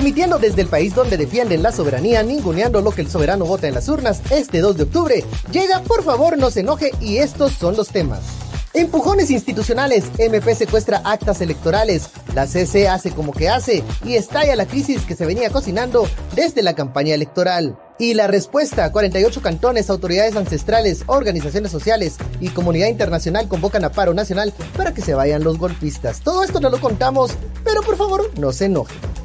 Transmitiendo desde el país donde defienden la soberanía, ninguneando lo que el soberano vota en las urnas, este 2 de octubre, llega por favor no se enoje y estos son los temas. Empujones institucionales, MP secuestra actas electorales, la CC hace como que hace y estalla la crisis que se venía cocinando desde la campaña electoral. Y la respuesta, 48 cantones, autoridades ancestrales, organizaciones sociales y comunidad internacional convocan a paro nacional para que se vayan los golpistas. Todo esto no lo contamos, pero por favor no se enojen.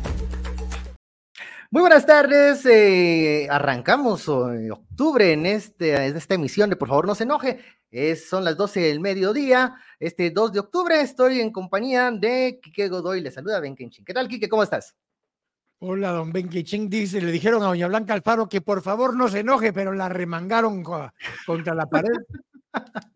Muy buenas tardes, eh, arrancamos octubre en, este, en esta emisión de Por favor no se enoje. Es, son las 12 del mediodía, este 2 de octubre, estoy en compañía de Quique Godoy, le saluda Ben Kenchin. ¿Qué tal, Quique? ¿Cómo estás? Hola, don Ben Kenchin dice, le dijeron a doña Blanca Alfaro que por favor no se enoje, pero la remangaron contra la pared.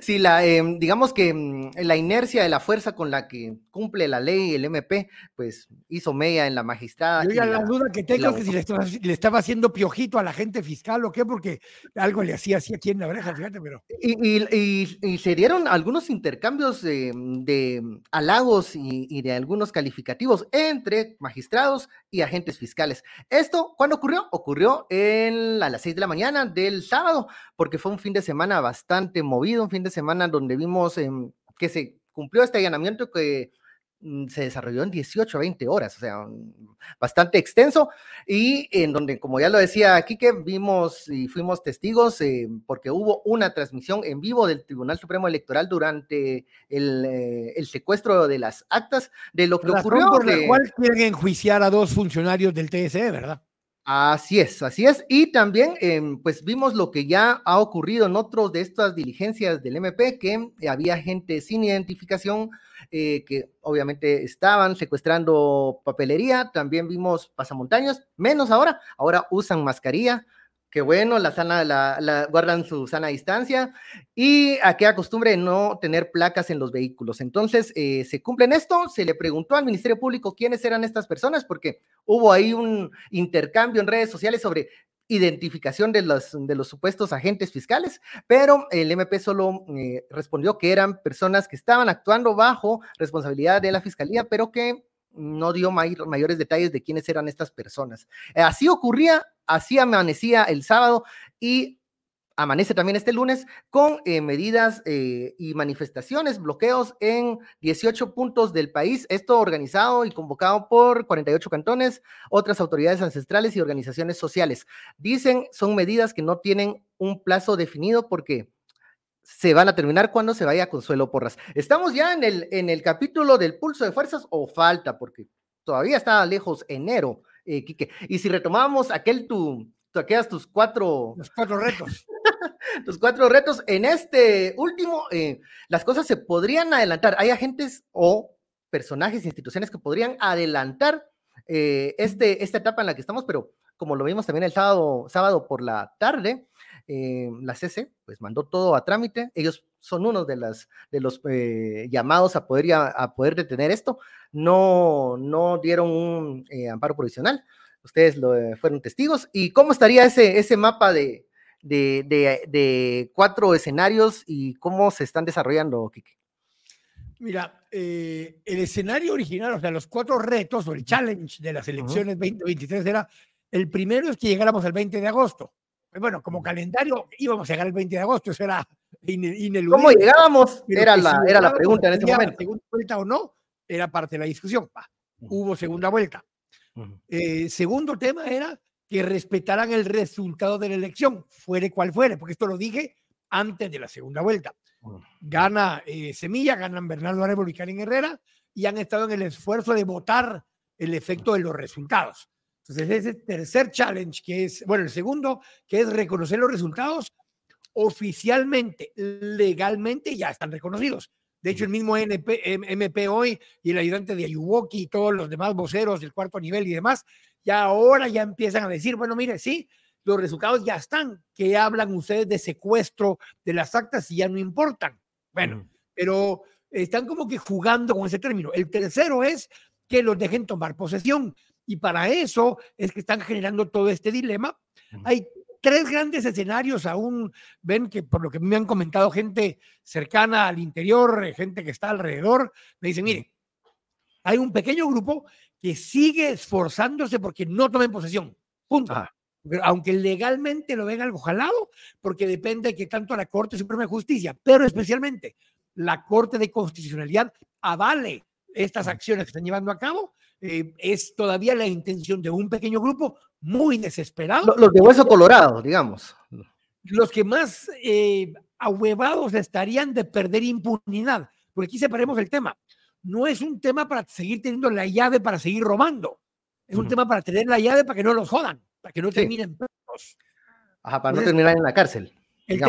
Sí, la, em, digamos que mm, la inercia de la fuerza con la que cumple la ley, el MP, pues hizo media en la magistrada. Yo ya la, duda que tengo es que si le estaba, haciendo piojito a la gente fiscal o qué, porque algo le hacía así aquí en la oreja, fíjate, pero. Y, se dieron algunos intercambios de, halagos y, de algunos calificativos entre magistrados y agentes fiscales. ¿Esto cuándo ocurrió? Ocurrió en, a las seis de la mañana del sábado, porque fue un fin de semana bastante movido, un fin de semana donde vimos em, que se cumplió este allanamiento que se desarrolló en 18 a 20 horas, o sea, mm, bastante extenso, y en donde, como ya lo decía Quique, vimos y fuimos testigos eh, porque hubo una transmisión en vivo del Tribunal Supremo Electoral durante el, eh, secuestro de las actas de lo que ocurrió. Por la cual quieren enjuiciar a dos funcionarios del TSE, ¿verdad? Así es, así es. Y también, em, pues vimos lo que ya ha ocurrido en otros de estas diligencias del MP, que había gente sin identificación eh, que obviamente estaban secuestrando papelería. También vimos pasamontaños, menos ahora. Ahora usan mascarilla, que bueno, la sana, la, guardan su sana distancia y aquella costumbre de no tener placas en los vehículos. Entonces, eh, se cumplen esto, se le preguntó al Ministerio Público quiénes eran estas personas, porque hubo ahí un intercambio en redes sociales sobre identificación de los, de los supuestos agentes fiscales, pero el MP solo eh, respondió que eran personas que estaban actuando bajo responsabilidad de la Fiscalía, pero que no dio mayores detalles de quiénes eran estas personas. así ocurría Así amanecía el sábado y amanece también este lunes con eh, medidas eh, y manifestaciones, bloqueos en 18 puntos del país, esto organizado y convocado por 48 cantones, otras autoridades ancestrales y organizaciones sociales. Dicen, son medidas que no tienen un plazo definido porque se van a terminar cuando se vaya Consuelo Porras. Estamos ya en el, en el capítulo del pulso de fuerzas o falta, porque todavía está lejos enero eh, y si retomamos aquel tu, tu aquellas tus cuatro... Los cuatro retos. tus cuatro retos, en este último, eh, las cosas se podrían adelantar. Hay agentes o personajes, instituciones que podrían adelantar eh, este, esta etapa en la que estamos, pero como lo vimos también el sábado, sábado por la tarde, la CC pues mandó todo a trámite. Ellos son uno de, las, de los llamados a poder, a poder detener esto no, no dieron un eh, amparo provisional. Ustedes lo, eh, fueron testigos. ¿Y cómo estaría ese, ese mapa de, de, cuatro escenarios y cómo se están desarrollando, Kike? Mira, eh, el escenario original, o sea, los cuatro retos o el challenge de las elecciones 2023 era, el primero es que llegáramos al 20 de agosto. Bueno, como calendario íbamos a llegar al 20 de agosto, eso era ineludible. ¿Cómo llegábamos? era la, era la pregunta en ese momento. Segunda vuelta o no, era parte de la discusión. hubo segunda vuelta. Eh, segundo tema era que respetaran el resultado de la elección, fuere cual fuere, porque esto lo dije antes de la segunda vuelta. Gana eh, Semilla, ganan Bernardo Arevalo y Karen Herrera, y han estado en el esfuerzo de votar el efecto de los resultados. Entonces, ese tercer challenge, que es, bueno, el segundo, que es reconocer los resultados, oficialmente, legalmente, ya están reconocidos. De hecho, el mismo MP hoy y el ayudante de Ayuwoki y todos los demás voceros del cuarto nivel y demás, ya ahora ya empiezan a decir, bueno, mire, sí, los resultados ya están, que hablan ustedes de secuestro de las actas y ya no importan. Bueno, pero están como que jugando con ese término. El tercero es que los dejen tomar posesión. Y para eso es que están generando todo este dilema. Hay tres grandes escenarios aún, ven que por lo que me han comentado gente cercana al interior, eh, gente que está alrededor, me dicen, mire, hay un pequeño grupo que sigue esforzándose porque no tomen posesión. Punto. Aunque legalmente lo ven algo jalado, porque depende de que tanto la Corte Suprema de Justicia, pero especialmente la Corte de Constitucionalidad avale estas acciones que están llevando a cabo, eh, es todavía la intención de un pequeño grupo muy desesperado. Los de hueso colorado, digamos. Los que más eh, ahuevados estarían de perder impunidad. Porque aquí separemos el tema. No es un tema para seguir teniendo la llave para seguir robando. Es un tema para tener la llave para que no los jodan, para que no terminen Ajá, para no terminar en la cárcel. El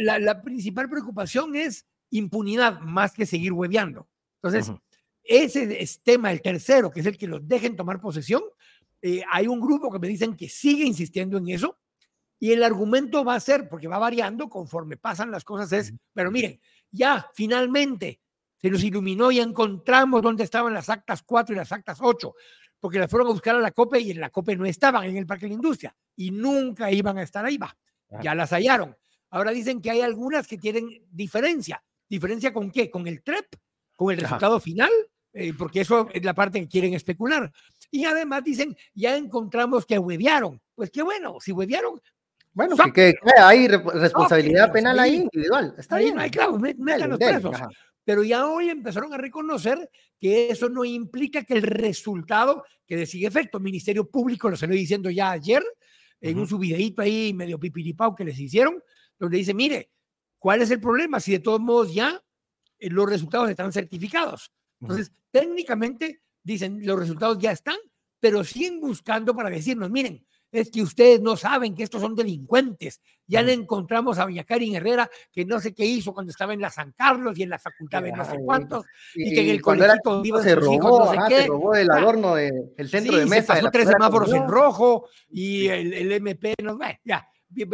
la, la, principal preocupación es impunidad más que seguir hueveando. Entonces, ese es tema, el tercero, que es el que los dejen tomar posesión. Eh, hay un grupo que me dicen que sigue insistiendo en eso y el argumento va a ser, porque va variando conforme pasan las cosas, es, pero miren, ya finalmente se nos iluminó y encontramos dónde estaban las actas 4 y las actas 8, porque las fueron a buscar a la COPE y en la COPE no estaban en el Parque de la Industria y nunca iban a estar ahí, va, ya las hallaron. Ahora dicen que hay algunas que tienen diferencia. ¿Diferencia con qué? ¿Con el TREP? ¿Con el resultado final? Eh, porque eso es la parte que quieren especular. Y además dicen, ya encontramos que huevearon. Pues qué bueno, si huevearon. Bueno, que, hay responsabilidad penal ahí individual. Está bien. Hay, claro, metan los presos. Pero ya hoy empezaron a reconocer que eso no implica que el resultado que de sigue efecto. El Ministerio Público lo salió diciendo ya ayer en un subidito ahí medio pipiripao que les hicieron, donde dice, mire, ¿cuál es el problema? Si de todos modos ya eh, los resultados están certificados. Entonces, técnicamente, dicen, los resultados ya están, pero siguen buscando para decirnos, miren, es que ustedes no saben que estos son delincuentes. Ya le encontramos a doña Karin Herrera, que no sé qué hizo cuando estaba en la San Carlos y en la facultad de no sé cuántos, y, que en el colegio se robó, no sé qué. se robó el adorno del centro de mesa. Pasó tres semáforos en rojo y el, el MP, no, ya,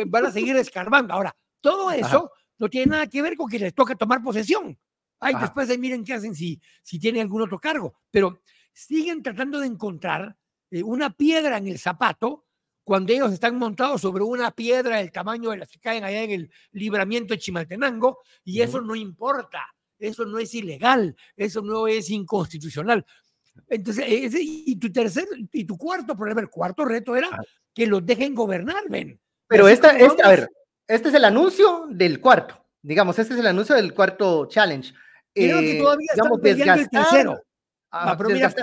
van a seguir escarbando. Ahora, todo eso no tiene nada que ver con que les toque tomar posesión. Ay, después de miren qué hacen si, si tienen algún otro cargo. Pero siguen tratando de encontrar eh, una piedra en el zapato cuando ellos están montados sobre una piedra del tamaño de las que caen allá en el libramiento de Chimaltenango, y eso no importa, eso no es ilegal, eso no es inconstitucional. Entonces, y tu tercer y tu cuarto problema, el cuarto reto era ah. que los dejen gobernar, ven. Pero esta, esta, a ver, este es el anuncio del cuarto, digamos, este es el anuncio del cuarto challenge. Creo que eh, todavía digamos, están el tercero. Ah, pero mira,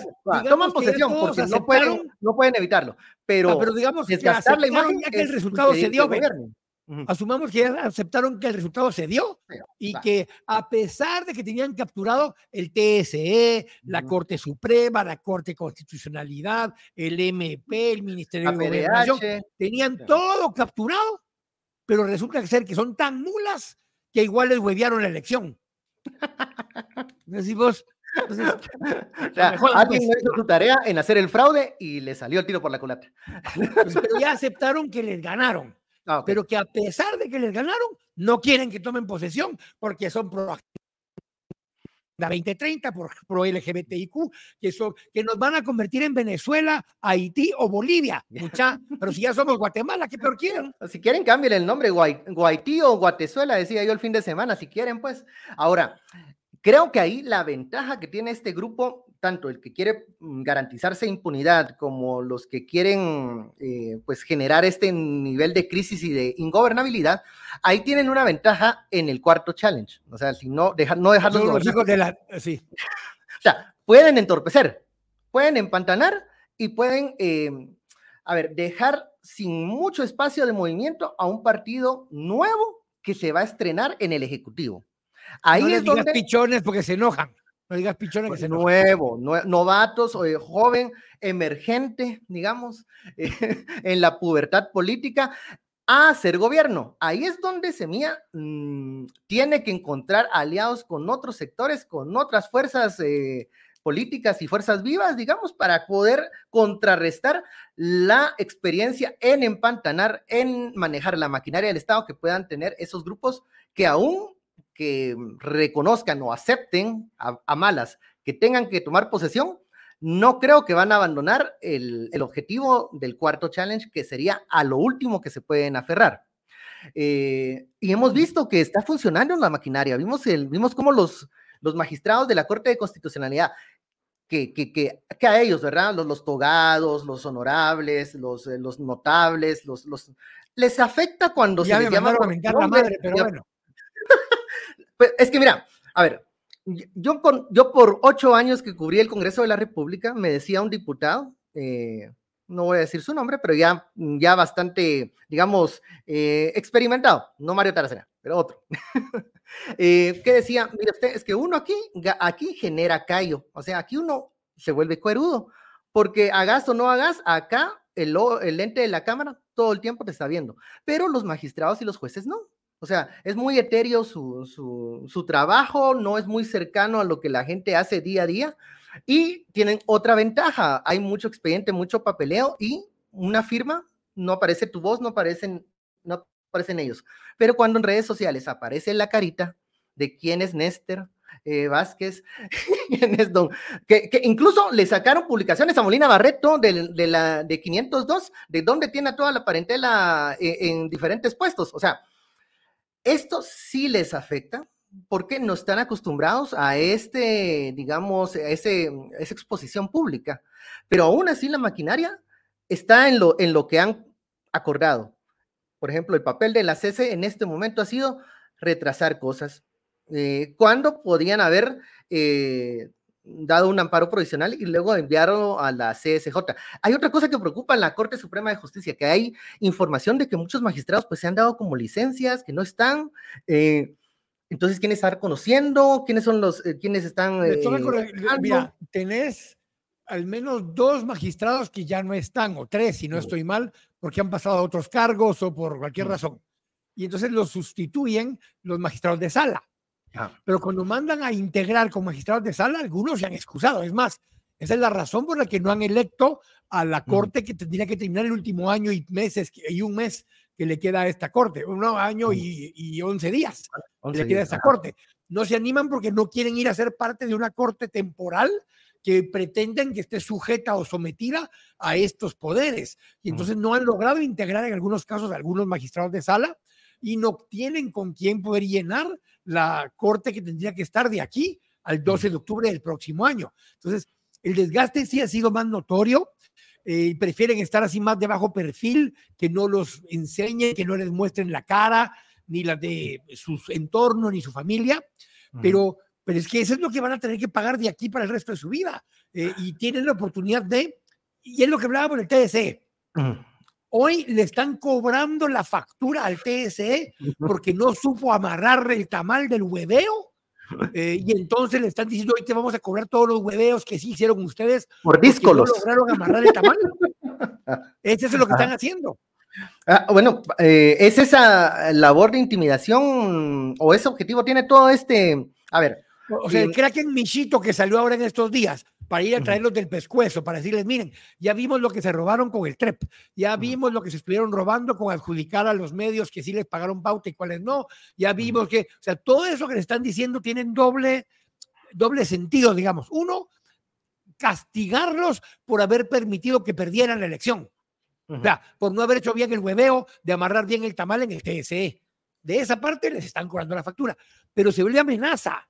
toman posesión porque no pueden, no pueden evitarlo. Pero, ah, pero digamos desgastar la imagen ya que el resultado se dio. Asumamos que aceptaron que el resultado se dio y que a pesar de que tenían capturado el TSE, la Corte Suprema, la Corte Constitucionalidad, el MP, el Ministerio de Gobernación, tenían todo capturado, pero resulta ser que son tan mulas que igual les huevearon la elección. Decimos, alguien hizo su tarea en hacer el fraude y le salió el tiro por la culata. Pues, pero ya aceptaron que les ganaron. Ah, pero que a pesar de que les ganaron, no quieren que tomen posesión porque son proactivos. La 2030 por pro LGBTIQ, que, son, que nos van a convertir en Venezuela, Haití o Bolivia. Mucha, pero si ya somos Guatemala, ¿qué peor quieren? Si quieren, cambien el nombre, Guaití o Guatezuela, decía yo el fin de semana, si quieren, pues. Ahora, Creo que ahí la ventaja que tiene este grupo, tanto el que quiere mm, garantizarse impunidad como los que quieren eh, pues generar este nivel de crisis y de ingobernabilidad, ahí tienen una ventaja en el cuarto challenge. O sea, si no, dejar no dejarlos los de la, sí. o sea, pueden entorpecer, pueden empantanar y pueden, eh, a ver, dejar sin mucho espacio de movimiento a un partido nuevo que se va a estrenar en el Ejecutivo. Ahí no es digas pichones porque se enojan. No digas pichones que se enojan. Nuevo, novatos, o joven, emergente, digamos, en la pubertad política, a hacer gobierno. Ahí es donde Semilla mm, tiene que encontrar aliados con otros sectores, con otras fuerzas eh, políticas y fuerzas vivas, digamos, para poder contrarrestar la experiencia en empantanar, en manejar la maquinaria del Estado que puedan tener esos grupos que aún que reconozcan o acepten a, malas que tengan que tomar posesión, no creo que van a abandonar el, objetivo del cuarto challenge, que sería a lo último que se pueden aferrar. Eh, y hemos visto que está funcionando la maquinaria. Vimos, el, vimos cómo los, los magistrados de la Corte de Constitucionalidad, que, que, que, que a ellos, ¿verdad? Los, los togados, los honorables, los, eh, los notables, los, los, les afecta cuando ya se me les llama a mentar la madre, pero bueno. Pues, es que mira, a ver, yo, con, yo por ocho años que cubrí el Congreso de la República, me decía un diputado, eh, no voy a decir su nombre, pero ya, ya bastante, digamos, eh, experimentado, no Mario Taracena, pero otro, eh, que decía, mire usted, es que uno aquí, aquí genera callo, o sea, aquí uno se vuelve cuerudo, porque hagas o no hagas, acá el, el lente de la cámara todo el tiempo te está viendo, pero los magistrados y los jueces no. O sea, es muy etéreo su, su, su trabajo, no es muy cercano a lo que la gente hace día a día y tienen otra ventaja. Hay mucho expediente, mucho papeleo y una firma, no aparece tu voz, no aparecen, no aparecen ellos. Pero cuando en redes sociales aparece la carita de quién es Néstor eh, Vázquez, Don, que, que incluso le sacaron publicaciones a Molina Barreto de, de la, de 502, de donde tiene a toda la parentela eh, en diferentes puestos. O sea, esto sí les afecta porque no están acostumbrados a este, digamos, a esa exposición pública. Pero aún así la maquinaria está en lo, en lo que han acordado. Por ejemplo, el papel de la CC en este momento ha sido retrasar cosas. Eh, cuando podían haber eh, dado un amparo provisional y luego enviarlo a la CSJ. Hay otra cosa que preocupa en la Corte Suprema de Justicia, que hay información de que muchos magistrados pues se han dado como licencias, que no están. eh, entonces, ¿quiénes están reconociendo? ¿Quiénes son los, eh, quiénes están... Eh, mira, tenés al menos dos magistrados que ya no están, o tres, si no estoy mal, porque han pasado a otros cargos o por cualquier razón. Y entonces los sustituyen los magistrados de sala. Ah, Pero cuando mandan a integrar con magistrados de sala, algunos se han excusado. Es más, esa es la razón por la que no han electo a la corte que tendría que terminar el último año y meses que- y un mes que le queda a esta corte, un año y, y 11 días que 11 le queda a esta corte. No se animan porque no quieren ir a ser parte de una corte temporal que pretenden que esté sujeta o sometida a estos poderes. Y entonces no han logrado integrar en algunos casos a algunos magistrados de sala y no tienen con quién poder llenar la corte que tendría que estar de aquí al 12 de octubre del próximo año. Entonces, el desgaste sí ha sido más notorio. eh, prefieren estar así más de bajo perfil, que no los enseñen, que no les muestren la cara, ni la de su entorno, ni su familia, Ujú. pero, pero es que eso es lo que van a tener que pagar de aquí para el resto de su vida. eh, y tienen la oportunidad de, y es lo que hablábamos del TSE, Ujú. Hoy le están cobrando la factura al TSE porque no supo amarrar el tamal del hueveo. eh, y entonces le están diciendo, hoy te vamos a cobrar todos los hueveos que sí hicieron ustedes Por porque no díscolos. lograron amarrar el tamal. Eso es lo que están haciendo. Ah, bueno, eh, es esa labor de intimidación o ese objetivo tiene todo este. A ver, O sea, el Y- Kraken Michito que salió ahora en estos días para ir a traerlos del pescuezo, para decirles, miren, ya vimos lo que se robaron con el TREP, ya vimos lo que se estuvieron robando con adjudicar a los medios que sí les pagaron pauta y cuáles no, ya vimos que, o sea, todo eso que le están diciendo tienen doble, doble sentido, digamos. Uno, castigarlos por haber permitido que perdieran la elección. O sea, por no haber hecho bien el hueveo de amarrar bien el tamal en el TSE. De esa parte les están cobrando la factura, pero se vuelve amenaza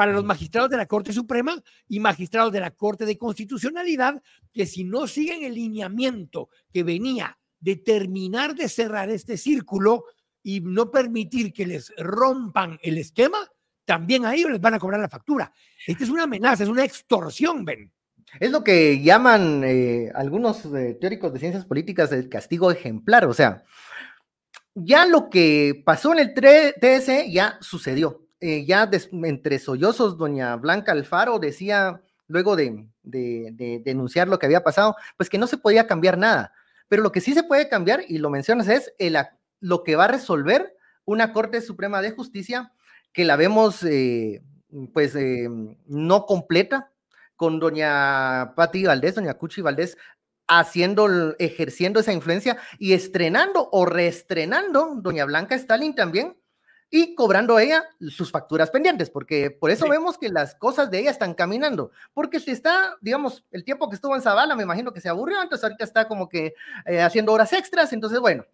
para los magistrados de la Corte Suprema y magistrados de la Corte de Constitucionalidad que si no siguen el lineamiento que venía de terminar de cerrar este círculo y no permitir que les rompan el esquema, también a ellos les van a cobrar la factura. Esta es una amenaza, es una extorsión, ven. Es lo que llaman eh, algunos eh, teóricos de ciencias políticas el castigo ejemplar. O sea, ya lo que pasó en el TS ya sucedió. Eh, ya entre sollozos, doña Blanca Alfaro decía, luego de, de- de denunciar lo que había pasado, pues que no se podía cambiar nada. Pero lo que sí se puede cambiar, y lo mencionas, es el lo que va a resolver una Corte Suprema de Justicia que la vemos, eh, pues, eh, no completa, con doña Patti Valdés, doña Cuchi Valdés, haciendo, ejerciendo esa influencia y estrenando o reestrenando doña Blanca Stalin también y cobrando ella sus facturas pendientes, porque por eso Sí. vemos que las cosas de ella están caminando, porque si está, digamos, el tiempo que estuvo en Zavala, me imagino que se aburrió, entonces ahorita está como que eh, haciendo horas extras, entonces bueno,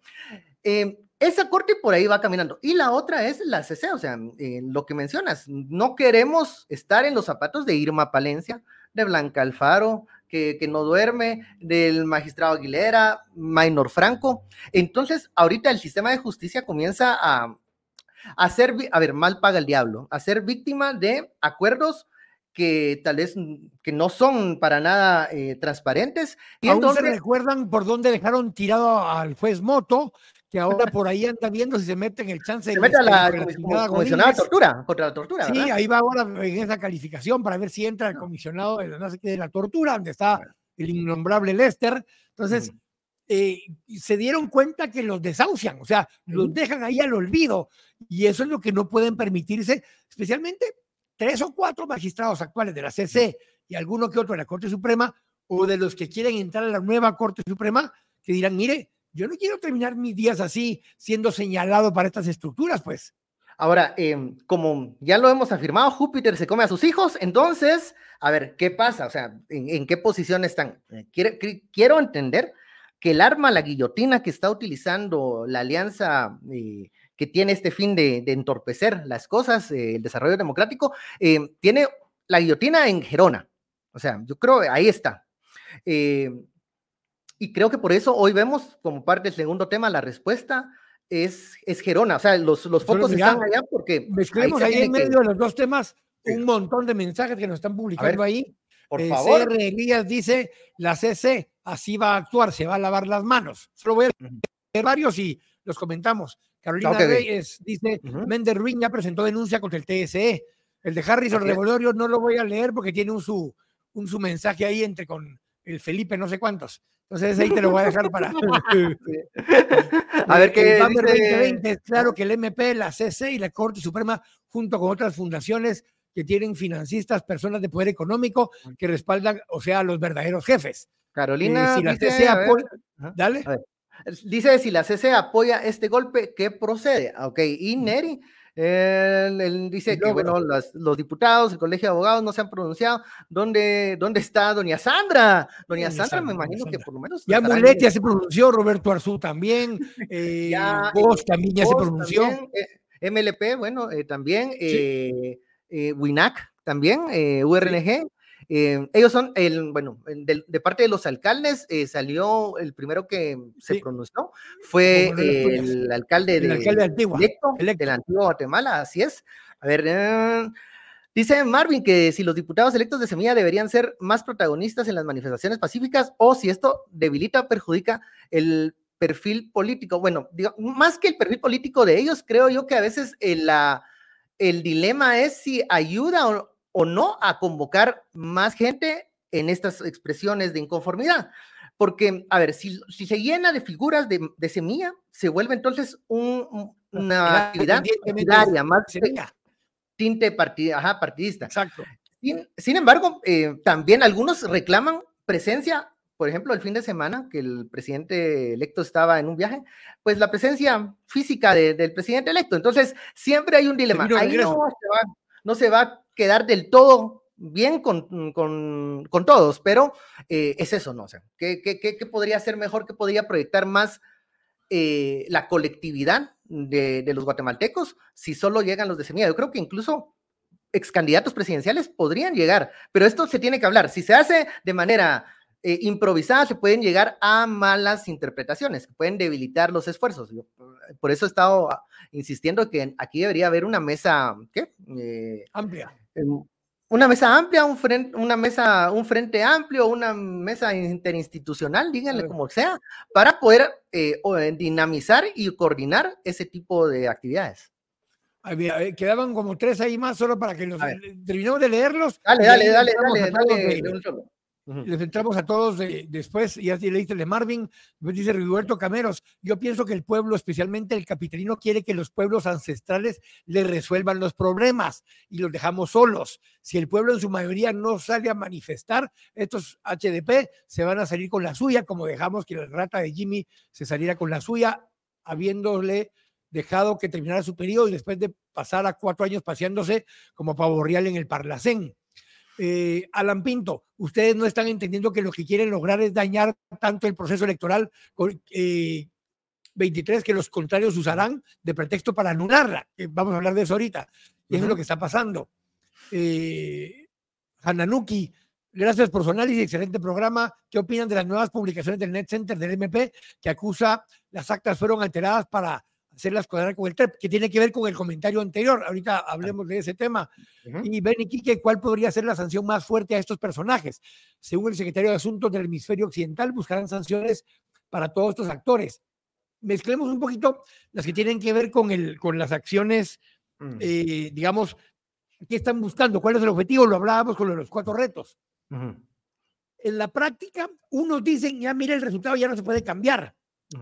eh, esa corte por ahí va caminando. Y la otra es la CC, o sea, eh, lo que mencionas, no queremos estar en los zapatos de Irma Palencia, de Blanca Alfaro, que, no duerme, del magistrado Aguilera, Maynor Franco. Entonces, ahorita el sistema de justicia comienza a, a ser, a ver, mal paga el diablo, a ser víctima de acuerdos que tal vez que no son para nada eh, transparentes. Y entonces recuerdan por dónde dejaron tirado al juez Moto, que ahora por ahí anda viendo si se mete en el chance se mete a la, comisionada tortura, contra la tortura. Sí, ahí va ahora en esa calificación para ver si entra el comisionado de, no sé qué, de la tortura, donde está el innombrable Lester. Entonces, eh, se dieron cuenta que los desahucian, o sea, los dejan ahí al olvido. Y eso es lo que no pueden permitirse, especialmente tres o cuatro magistrados actuales de la CC y alguno que otro de la Corte Suprema o de los que quieren entrar a la nueva Corte Suprema que dirán, mire, yo no quiero terminar mis días así siendo señalado para estas estructuras, pues. Ahora, em, como ya lo hemos afirmado, Júpiter se come a sus hijos, entonces, a ver, ¿qué pasa? O sea, ¿en, qué posición están? Eh, quiero, quiero, entender que el arma, la guillotina que está utilizando la alianza eh, que tiene este fin de, entorpecer las cosas, eh, el desarrollo democrático, eh, tiene la guillotina en Gerona. O sea, yo creo que ahí está. Eh, y creo que por eso hoy vemos como parte del segundo tema la respuesta es, es Gerona. O sea, los, los focos están allá porque... Mezclemos ahí, en medio de los dos temas un montón de mensajes que nos están publicando ahí. Por favor. CR Elías dice, la CC así va a actuar, se va a lavar las manos. Solo voy a leer varios y los comentamos. Carolina Reyes dice, uh -huh. ya presentó denuncia contra el TSE. El de Harrison okay. no lo voy a leer porque tiene un su, un su mensaje ahí entre con el Felipe no sé cuántos. Entonces ahí te lo voy a dejar para... a ver qué... El 2020 es claro que el MP, la CC y la Corte Suprema, junto con otras fundaciones que tienen financistas, personas de poder económico que respaldan, o sea, los verdaderos jefes. Carolina, eh, si la CC apoya... Dale. Dice si la CC apoya este golpe, ¿qué procede? Ah, ok, y Neri. Él, dice que, bueno, los diputados, el colegio de abogados no se han pronunciado. ¿Dónde, dónde está doña Sandra? Doña, Sandra, me imagino que por lo menos. Ya Mulet ya se pronunció, Roberto Arzú también, eh, ya, Vos también ya se pronunció. Eh, MLP, bueno, eh, también, sí. WINAC también, URNG. Eh, ellos son, el, bueno, de, de, parte de los alcaldes eh, salió el primero que se sí. pronunció, fue el, alcalde, de, el alcalde electo, electo. Guatemala, así es. A ver, eh, dice Marvin que si los diputados electos de Semilla deberían ser más protagonistas en las manifestaciones pacíficas o si esto debilita o perjudica el perfil político. Bueno, digo, más que el perfil político de ellos, creo yo que a veces la, el dilema es si ayuda o, o no a convocar más gente en estas expresiones de inconformidad. Porque, a ver, si, si se llena de figuras de, de, semilla, se vuelve entonces un, una actividad partidaria, más tinte partid, ajá, partidista. Exacto. Sin, sin embargo, eh, también algunos reclaman presencia, por ejemplo, el fin de semana que el presidente electo estaba en un viaje, pues la presencia física de, del presidente electo. Entonces, siempre hay un dilema. Ahí no se, va, no se va quedar del todo bien con, con, con todos, pero eh, es eso, ¿no? O sea, ¿qué, qué, qué, podría ser mejor? ¿Qué podría proyectar más eh, la colectividad de, de, los guatemaltecos si solo llegan los de Semilla? Yo creo que incluso ex candidatos presidenciales podrían llegar, pero esto se tiene que hablar. Si se hace de manera eh, improvisada, se pueden llegar a malas interpretaciones, que pueden debilitar los esfuerzos. Yo, por eso he estado insistiendo que aquí debería haber una mesa, ¿qué? Eh, Amplia una mesa amplia, un frente, una mesa, un frente amplio, una mesa interinstitucional, díganle como sea, para poder eh, dinamizar y coordinar ese tipo de actividades. Había, quedaban como tres ahí más, solo para que los terminemos de leerlos. Dale, dale, dale, dale, dale, dale les entramos a todos de, después, ya le dice de Marvin, dice Rigoberto Cameros, yo pienso que el pueblo, especialmente el capitalino, quiere que los pueblos ancestrales le resuelvan los problemas y los dejamos solos. Si el pueblo en su mayoría no sale a manifestar, estos HDP se van a salir con la suya, como dejamos que la rata de Jimmy se saliera con la suya, habiéndole dejado que terminara su periodo y después de pasar a cuatro años paseándose como pavo real en el Parlacén eh, Alan Pinto, ustedes no están entendiendo que lo que quieren lograr es dañar tanto el proceso electoral eh, 23 que los contrarios usarán de pretexto para anularla. vamos a hablar de eso ahorita. Y eso uh -huh. es lo que está pasando. Eh, Hananuki, Gracias por su análisis, excelente programa. ¿Qué opinan de las nuevas publicaciones del Net Center del MP que acusa las actas fueron alteradas para hacerlas cuadrar con el TREP, que tiene que ver con el comentario anterior. Ahorita hablemos de ese tema. Y Ben y Quique, ¿cuál podría ser la sanción más fuerte a estos personajes? Según el secretario de Asuntos del Hemisferio Occidental, buscarán sanciones para todos estos actores. Mezclemos un poquito las que tienen que ver con, el, con las acciones, mm. eh, digamos, ¿qué están buscando? ¿Cuál es el objetivo? Lo hablábamos con los cuatro retos. En la práctica, unos dicen, ya mira, el resultado ya no se puede cambiar.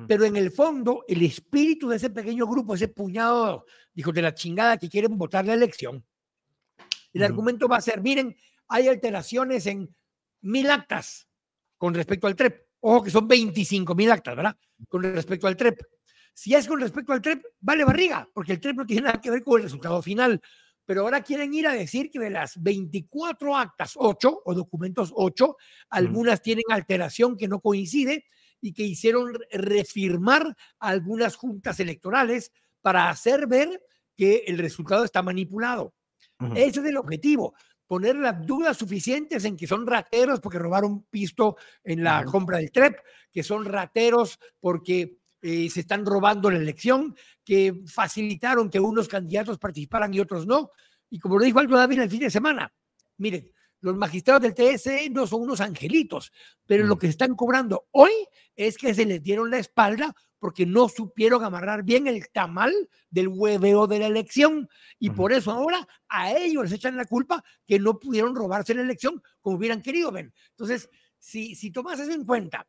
Pero en el fondo, el espíritu de ese pequeño grupo, ese puñado, dijo, de la chingada que quieren votar la elección, el argumento va a ser, miren, hay alteraciones en mil actas con respecto al TREP. Ojo que son 25 mil actas, ¿verdad? Con respecto al TREP. Si es con respecto al TREP, vale barriga, porque el TREP no tiene nada que ver con el resultado final. Pero ahora quieren ir a decir que de las 24 actas, 8 o documentos 8, algunas tienen alteración que no coincide y que hicieron refirmar algunas juntas electorales para hacer ver que el resultado está manipulado. Ese es el objetivo, poner las dudas suficientes en que son rateros porque robaron pisto en la compra del TREP, que son rateros porque eh, se están robando la elección, que facilitaron que unos candidatos participaran y otros no. Y como lo dijo Aldo David el fin de semana, miren, los magistrados del TSE no son unos angelitos, pero lo mm. que están cobrando hoy es que se les dieron la espalda porque no supieron amarrar bien el tamal del hueveo de la elección. Y por eso ahora a ellos les echan la culpa que no pudieron robarse la elección como hubieran querido, ven. Entonces, si, si tomas eso en cuenta,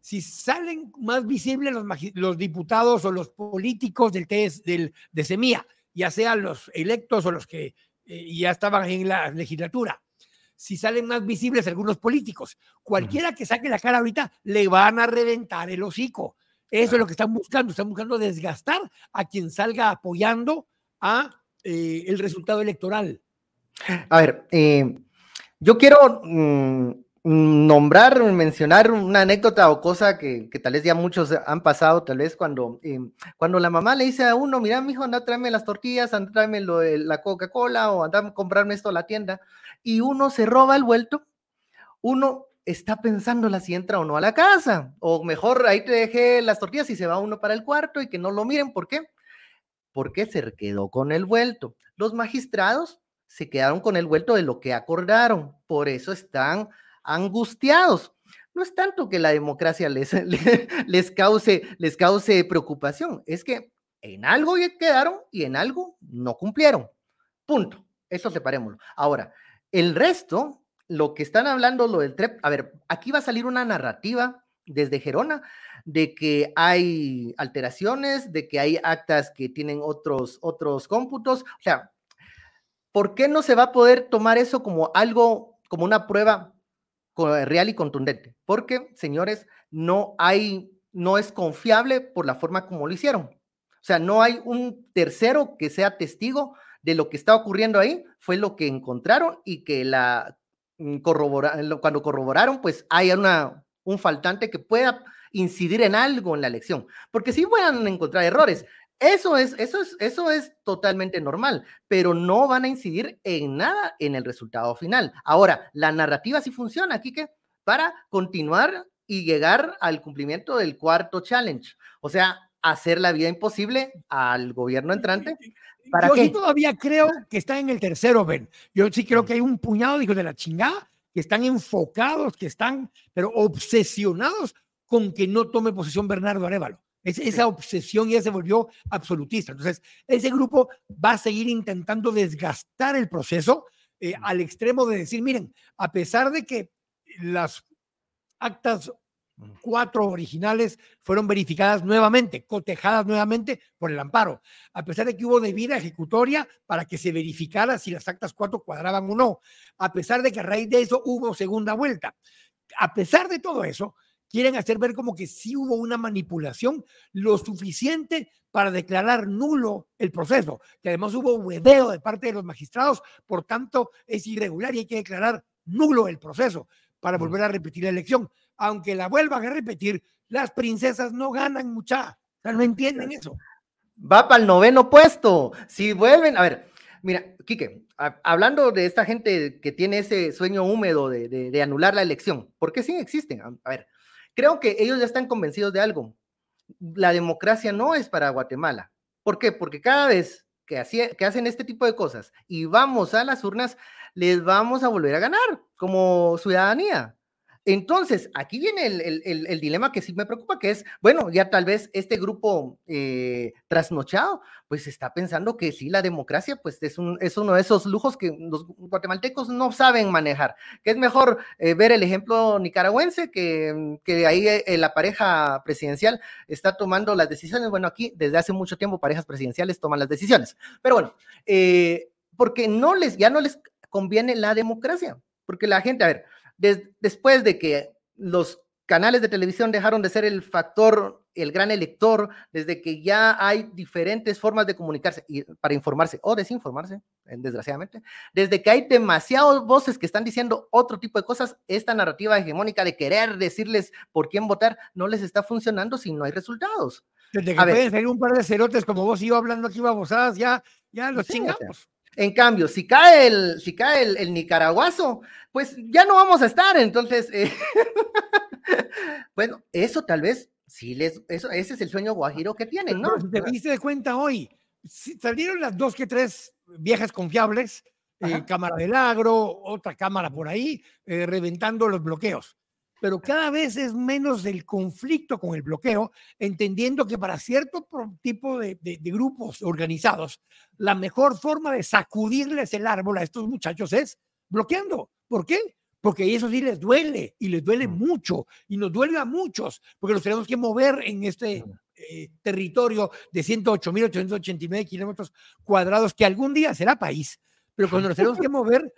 si salen más visibles los, los diputados o los políticos del, TS, del de Semilla, ya sean los electos o los que eh, ya estaban en la legislatura, si salen más visibles algunos políticos. Cualquiera que saque la cara ahorita le van a reventar el hocico. Eso es lo que están buscando. Están buscando desgastar a quien salga apoyando a eh, el resultado electoral. A ver, eh, yo quiero mm, nombrar, mencionar una anécdota o cosa que, tal vez ya muchos han pasado, tal vez cuando, eh, cuando la mamá le dice a uno, mira, mijo, anda, tráeme las tortillas, anda, tráeme lo, la Coca-Cola o anda a comprarme esto a la tienda, y uno se roba el vuelto, uno está pensando si entra o no a la casa, o mejor ahí te dejé las tortillas y se va uno para el cuarto y que no lo miren, ¿por qué? Porque se quedó con el vuelto. Los magistrados se quedaron con el vuelto de lo que acordaron, por eso están angustiados. No es tanto que la democracia les, les, cause, les cause preocupación, es que en algo quedaron y en algo no cumplieron. Punto. Eso separémoslo. Ahora, el resto, lo que están hablando, lo del TREP, a ver, aquí va a salir una narrativa desde Gerona de que hay alteraciones, de que hay actas que tienen otros, otros cómputos. O sea, ¿por qué no se va a poder tomar eso como algo, como una prueba real y contundente? Porque, señores, no hay, no es confiable por la forma como lo hicieron. O sea, no hay un tercero que sea testigo de lo que está ocurriendo ahí fue lo que encontraron y que la mm, cuando corroboraron, pues hay una, un faltante que pueda incidir en algo en la elección, porque sí a encontrar errores. Eso es, eso es, eso es totalmente normal, pero no van a incidir en nada en el resultado final. Ahora, la narrativa sí funciona, aquí que para continuar y llegar al cumplimiento del cuarto challenge, o sea, hacer la vida imposible al gobierno entrante. yo sí todavía creo que está en el tercero, Ben. Yo sí creo que hay un puñado, digo, de la chingada, que están enfocados, que están, pero obsesionados con que no tome posesión Bernardo Arevalo. esa obsesión ya se volvió absolutista. Entonces, ese grupo va a seguir intentando desgastar el proceso eh, al extremo de decir, miren, a pesar de que las actas cuatro originales fueron verificadas nuevamente, cotejadas nuevamente por el amparo, a pesar de que hubo debida ejecutoria para que se verificara si las actas cuatro cuadraban o no, a pesar de que a raíz de eso hubo segunda vuelta. A pesar de todo eso, quieren hacer ver como que sí hubo una manipulación lo suficiente para declarar nulo el proceso, que además hubo hueveo de parte de los magistrados, por tanto es irregular y hay que declarar nulo el proceso para volver a repetir la elección aunque la vuelvan a repetir, las princesas no ganan mucha. O sea, no entienden eso. Va para el noveno puesto. Si vuelven, a ver, Mira, Quique, hablando de esta gente que tiene ese sueño húmedo de, anular la elección, ¿por qué sí existen? A ver, creo que ellos ya están convencidos de algo. La democracia no es para Guatemala. ¿Por qué? Porque cada vez que, que hacen este tipo de cosas y vamos a las urnas, les vamos a volver a ganar como ciudadanía. Entonces, aquí viene el, dilema que sí me preocupa, que es, bueno, ya tal vez este grupo eh, trasnochado, pues está pensando que sí, la democracia, pues es, un, es uno de esos lujos que los guatemaltecos no saben manejar, que es mejor eh, ver el ejemplo nicaragüense, que, que ahí eh, la pareja presidencial está tomando las decisiones. Bueno, aquí desde hace mucho tiempo parejas presidenciales toman las decisiones, pero bueno, porque no les, ya no les conviene la democracia, porque la gente, a ver, después de que los canales de televisión dejaron de ser el factor, el gran elector, desde que ya hay diferentes formas de comunicarse y para informarse o desinformarse, eh, desgraciadamente, desde que hay demasiadas voces que están diciendo otro tipo de cosas, esta narrativa hegemónica de querer decirles por quién votar no les está funcionando si no hay resultados. Desde que pueden salir un par de cerotes como vos y yo hablando aquí babosadas, ya, ya los chingamos. En cambio, si cae el, si cae el, nicaragüazo, pues ya no vamos a estar. Entonces, eh, bueno, eso tal vez sí les, eso, ese es el sueño guajiro que tienen, ¿no? te diste de cuenta hoy, salieron las dos que tres viejas confiables, eh, cámara del agro, otra cámara por ahí, eh, reventando los bloqueos pero cada vez es menos el conflicto con el bloqueo, entendiendo que para cierto tipo de, grupos organizados, la mejor forma de sacudirles el árbol a estos muchachos es bloqueando. ¿Por qué? Porque eso sí les duele y les duele mucho y nos duele a muchos, porque nos tenemos que mover en este eh, territorio de 108.889 kilómetros cuadrados que algún día será país, pero cuando nos tenemos que mover,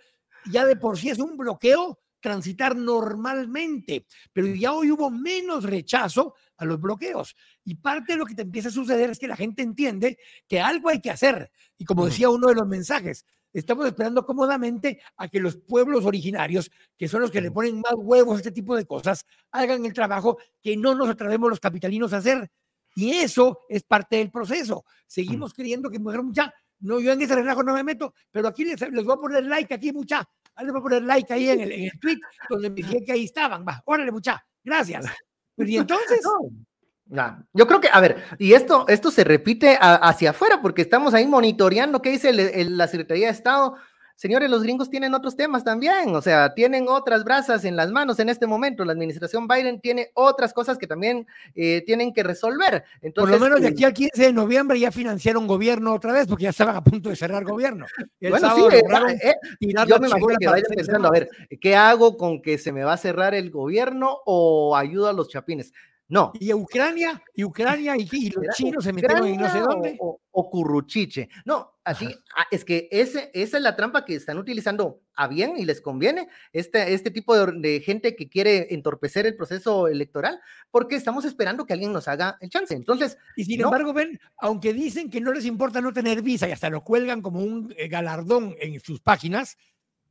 ya de por sí es un bloqueo transitar normalmente, pero ya hoy hubo menos rechazo a los bloqueos. Y parte de lo que te empieza a suceder es que la gente entiende que algo hay que hacer. Y como decía uno de los mensajes, estamos esperando cómodamente a que los pueblos originarios, que son los que le ponen más huevos a este tipo de cosas, hagan el trabajo que no nos atrevemos los capitalinos a hacer. Y eso es parte del proceso. Seguimos creyendo que ya, no, yo en ese relajo no me meto, pero aquí les, les voy a poner like, aquí mucha, le voy a poner like ahí en el, en el tweet donde me dije que ahí estaban. Va, órale, mucha, gracias. y entonces. yo creo que, a ver, y esto, esto se repite hacia afuera porque estamos ahí monitoreando qué dice la Secretaría de Estado Señores, los gringos tienen otros temas también, o sea, tienen otras brasas en las manos en este momento. La administración Biden tiene otras cosas que también eh, tienen que resolver. Entonces, Por lo menos de aquí al 15 de noviembre ya financiaron gobierno otra vez, porque ya estaban a punto de cerrar gobierno. bueno, sí, eh, eh, yo me imagino que vayan pensando, a ver, ¿qué hago con que se me va a cerrar el gobierno o ayudo a los chapines? No. Y Ucrania, y Ucrania, y, los chinos se metieron en no sé dónde. O, curruchiche. No, así, ah, es que ese, esa es la trampa que están utilizando a bien y les conviene este, este tipo de, gente que quiere entorpecer el proceso electoral, porque estamos esperando que alguien nos haga el chance. Entonces. Y sin embargo, ven, aunque dicen que no les importa no tener visa y hasta lo cuelgan como un eh, galardón en sus páginas,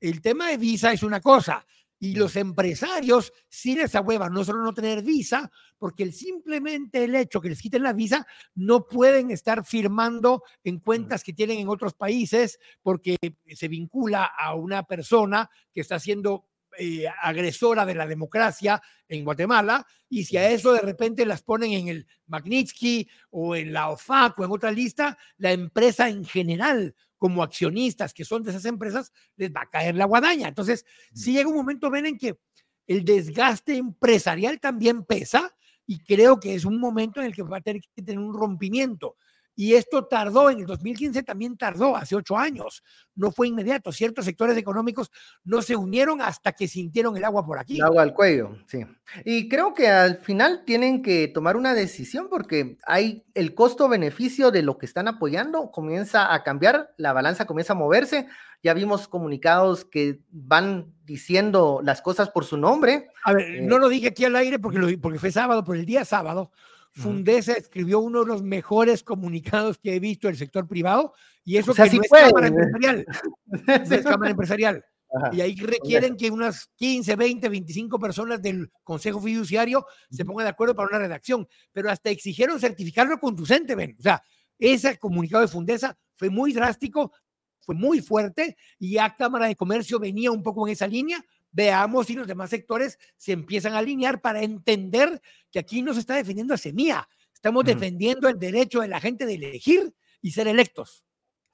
el tema de visa es una cosa y los empresarios sí les ahuevan no solo no tener visa, porque el, simplemente el hecho que les quiten la visa, no pueden estar firmando en cuentas que tienen en otros países porque se vincula a una persona que está siendo eh, agresora de la democracia en Guatemala, y si a eso de repente las ponen en el Magnitsky o en la OFAC o en otra lista, la empresa en general como accionistas que son de esas empresas, les va a caer la guadaña. Entonces, si llega un momento, ven en que el desgaste empresarial también pesa y creo que es un momento en el que va a tener que tener un rompimiento. Y esto tardó, en el 2015 también tardó, hace ocho años, no fue inmediato. Ciertos sectores económicos no se unieron hasta que sintieron el agua por aquí. El agua al cuello, sí. Y creo que al final tienen que tomar una decisión porque hay el costo-beneficio de lo que están apoyando, comienza a cambiar, la balanza comienza a moverse. Ya vimos comunicados que van diciendo las cosas por su nombre. A ver, eh, no lo dije aquí al aire porque, lo, porque fue sábado, por el día sábado Fundesa escribió uno de los mejores comunicados que he visto del sector privado y eso que no, es cámara empresarial, no es cámara empresarial. Y ahí requieren que unas 15, 20, 25 personas del Consejo Fiduciario se pongan de acuerdo para una redacción, pero hasta exigieron certificarlo conducente, ven. O sea, ese comunicado de Fundesa fue muy drástico, fue muy fuerte y ya Cámara de Comercio venía un poco en esa línea. Veamos si los demás sectores se empiezan a alinear para entender que aquí no se está defendiendo a Semilla, estamos defendiendo el derecho de la gente de elegir y ser electos.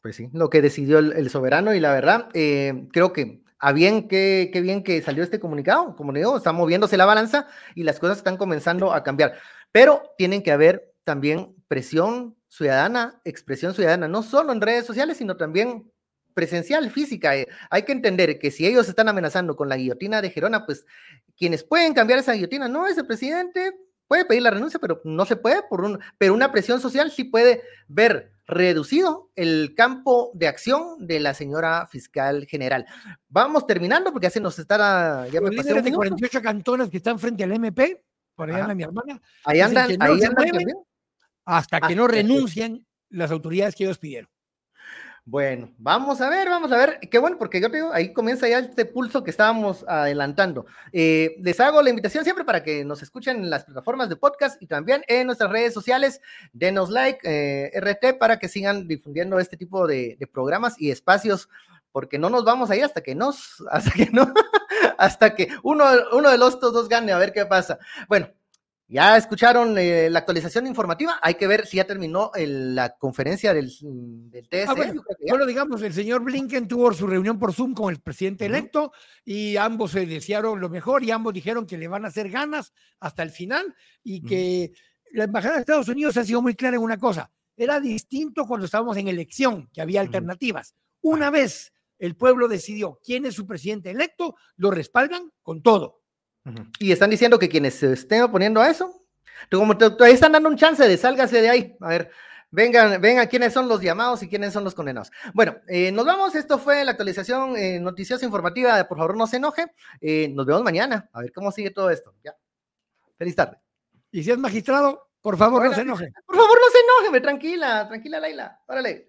Pues sí, lo que decidió el, soberano y la verdad, eh, creo que a bien que, bien que salió este comunicado, como digo, está moviéndose la balanza y las cosas están comenzando a cambiar, pero tienen que haber también presión ciudadana, expresión ciudadana, no solo en redes sociales, sino también presencial, física. Eh, hay que entender que si ellos están amenazando con la guillotina de Gerona, pues quienes pueden cambiar esa guillotina no es el presidente, puede pedir la renuncia, pero no se puede por un, pero una presión social sí puede ver reducido el campo de acción de la señora fiscal general. Vamos terminando porque así nos estará ya me pasé un de 48 cantones que están frente al MP, por ahí anda mi hermana. Ahí andan, ahí andan hasta que no renuncien las autoridades que ellos pidieron. Bueno, vamos a ver, vamos a ver. Qué bueno, porque yo te digo, ahí comienza ya este pulso que estábamos adelantando. Eh, les hago la invitación siempre para que nos escuchen en las plataformas de podcast y también en nuestras redes sociales. Denos like, eh, RT, para que sigan difundiendo este tipo de, programas y espacios, porque no nos vamos a ir hasta que nos, hasta que no, hasta que uno, uno de los dos gane, a ver qué pasa. Bueno, ya escucharon eh, la actualización informativa. Hay que ver si ya terminó la conferencia del, del TSE. Ah, bueno, digamos, el señor Blinken tuvo su reunión por Zoom con el presidente electo y ambos se desearon lo mejor y ambos dijeron que le van a hacer ganas hasta el final y que la embajada de Estados Unidos ha sido muy clara en una cosa. Era distinto cuando estábamos en elección, que había alternativas. Una vez el pueblo decidió quién es su presidente electo, lo respaldan con todo. Y están diciendo que quienes se estén oponiendo a eso, como todavía están dando un chance de sálgase de ahí. A ver, vengan, vengan quiénes son los llamados y quiénes son los condenados. Bueno, eh, nos vamos. Esto fue la actualización eh, noticiosa informativa. Por favor, no se enoje. Eh, nos vemos mañana. A ver cómo sigue todo esto. Ya. Feliz tarde. Y si es magistrado, por favor, no se enoje. Por favor, no se enoje. Me, tranquila, tranquila, Laila. Órale.